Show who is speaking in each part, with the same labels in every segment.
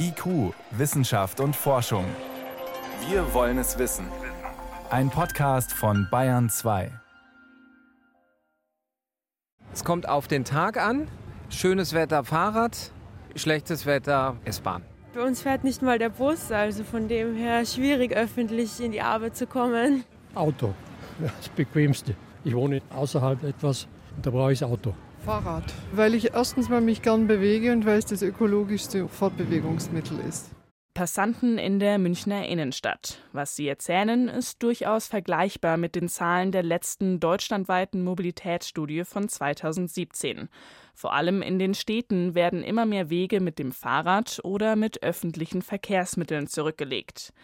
Speaker 1: IQ, Wissenschaft und Forschung. Wir wollen es wissen. Ein Podcast von Bayern 2.
Speaker 2: Es kommt auf den Tag an. Schönes Wetter Fahrrad, schlechtes Wetter S-Bahn.
Speaker 3: Bei uns fährt nicht mal der Bus, also von dem her schwierig öffentlich in die Arbeit zu kommen.
Speaker 4: Auto, das bequemste. Ich wohne außerhalb etwas und da brauche ich das Auto.
Speaker 5: Fahrrad, weil ich erstens mal mich gern bewege und weil es das ökologischste Fortbewegungsmittel ist.
Speaker 6: Passanten in der Münchner Innenstadt. Was sie erzählen, ist durchaus vergleichbar mit den Zahlen der letzten deutschlandweiten Mobilitätsstudie von 2017. Vor allem in den Städten werden immer mehr Wege mit dem Fahrrad oder mit öffentlichen Verkehrsmitteln zurückgelegt.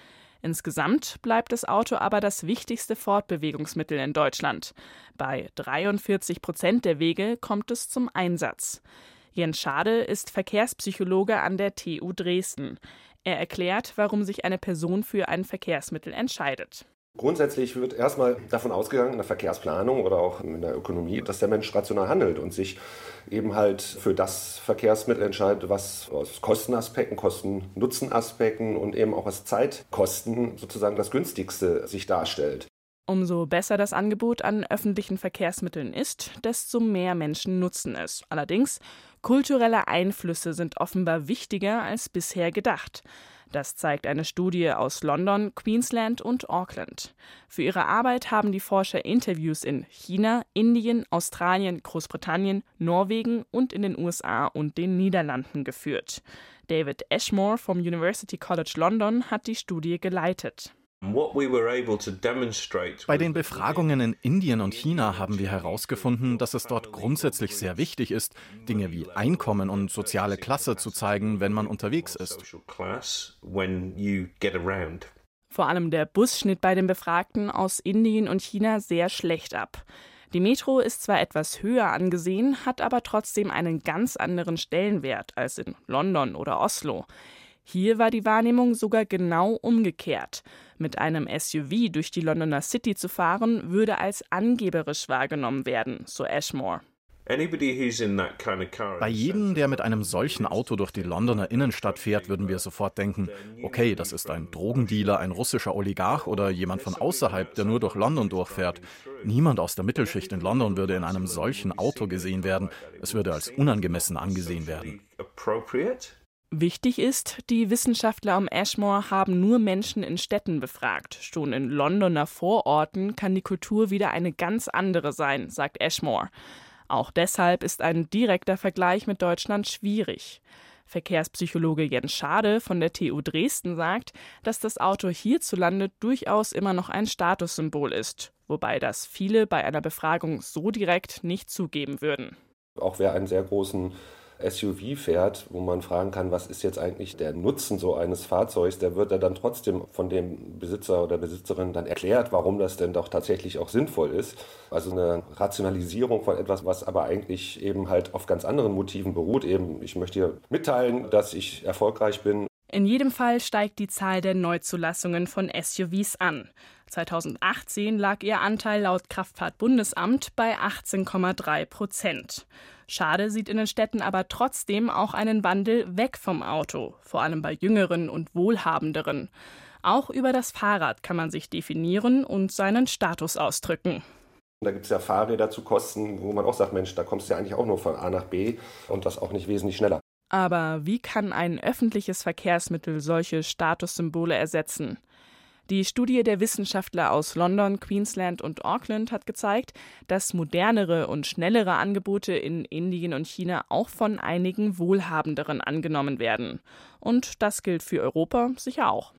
Speaker 6: Insgesamt bleibt das Auto aber das wichtigste Fortbewegungsmittel in Deutschland. Bei 43 Prozent der Wege kommt es zum Einsatz. Jens Schade ist Verkehrspsychologe an der TU Dresden. Er erklärt, warum sich eine Person für ein Verkehrsmittel entscheidet.
Speaker 7: Grundsätzlich wird erstmal davon ausgegangen, in der Verkehrsplanung oder auch in der Ökonomie, dass der Mensch rational handelt und sich eben halt für das Verkehrsmittel entscheidet, was aus Kostenaspekten, Kosten-Nutzen-Aspekten und eben auch aus Zeitkosten sozusagen das günstigste sich darstellt.
Speaker 6: Umso besser das Angebot an öffentlichen Verkehrsmitteln ist, desto mehr Menschen nutzen es. Allerdings, kulturelle Einflüsse sind offenbar wichtiger als bisher gedacht. Das zeigt eine Studie aus London, Queensland und Auckland. Für ihre Arbeit haben die Forscher Interviews in China, Indien, Australien, Großbritannien, Norwegen und in den USA und den Niederlanden geführt. David Ashmore vom University College London hat die Studie geleitet.
Speaker 8: Bei den Befragungen in Indien und China haben wir herausgefunden, dass es dort grundsätzlich sehr wichtig ist, Dinge wie Einkommen und soziale Klasse zu zeigen, wenn man unterwegs ist.
Speaker 6: Vor allem der Bus schnitt bei den Befragten aus Indien und China sehr schlecht ab. Die Metro ist zwar etwas höher angesehen, hat aber trotzdem einen ganz anderen Stellenwert als in London oder Oslo. Hier war die Wahrnehmung sogar genau umgekehrt. Mit einem SUV durch die Londoner City zu fahren, würde als angeberisch wahrgenommen werden, so Ashmore.
Speaker 8: Bei jedem, der mit einem solchen Auto durch die Londoner Innenstadt fährt, würden wir sofort denken, okay, das ist ein Drogendealer, ein russischer Oligarch oder jemand von außerhalb, der nur durch London durchfährt. Niemand aus der Mittelschicht in London würde in einem solchen Auto gesehen werden. Es würde als unangemessen angesehen werden.
Speaker 6: Wichtig ist, die Wissenschaftler um Ashmore haben nur Menschen in Städten befragt. Schon in Londoner Vororten kann die Kultur wieder eine ganz andere sein, sagt Ashmore. Auch deshalb ist ein direkter Vergleich mit Deutschland schwierig. Verkehrspsychologe Jens Schade von der TU Dresden sagt, dass das Auto hierzulande durchaus immer noch ein Statussymbol ist, wobei das viele bei einer Befragung so direkt nicht zugeben würden.
Speaker 7: Auch wer einen sehr großen SUV fährt, wo man fragen kann, was ist jetzt eigentlich der Nutzen so eines Fahrzeugs, der wird ja dann trotzdem von dem Besitzer oder Besitzerin dann erklärt, warum das denn doch tatsächlich auch sinnvoll ist. Also eine Rationalisierung von etwas, was aber eigentlich eben halt auf ganz anderen Motiven beruht. Eben, ich möchte hier mitteilen, dass ich erfolgreich bin.
Speaker 6: In jedem Fall steigt die Zahl der Neuzulassungen von SUVs an. 2018 lag ihr Anteil laut Kraftfahrtbundesamt bei 18,3 Prozent. Schade sieht in den Städten aber trotzdem auch einen Wandel weg vom Auto, vor allem bei Jüngeren und Wohlhabenderen. Auch über das Fahrrad kann man sich definieren und seinen Status ausdrücken.
Speaker 7: Da gibt es ja Fahrräder zu Kosten, wo man auch sagt, Mensch, da kommst du ja eigentlich auch nur von A nach B und das auch nicht wesentlich schneller.
Speaker 6: Aber wie kann ein öffentliches Verkehrsmittel solche Statussymbole ersetzen? Die Studie der Wissenschaftler aus London, Queensland und Auckland hat gezeigt, dass modernere und schnellere Angebote in Indien und China auch von einigen Wohlhabenderen angenommen werden. Und das gilt für Europa sicher auch.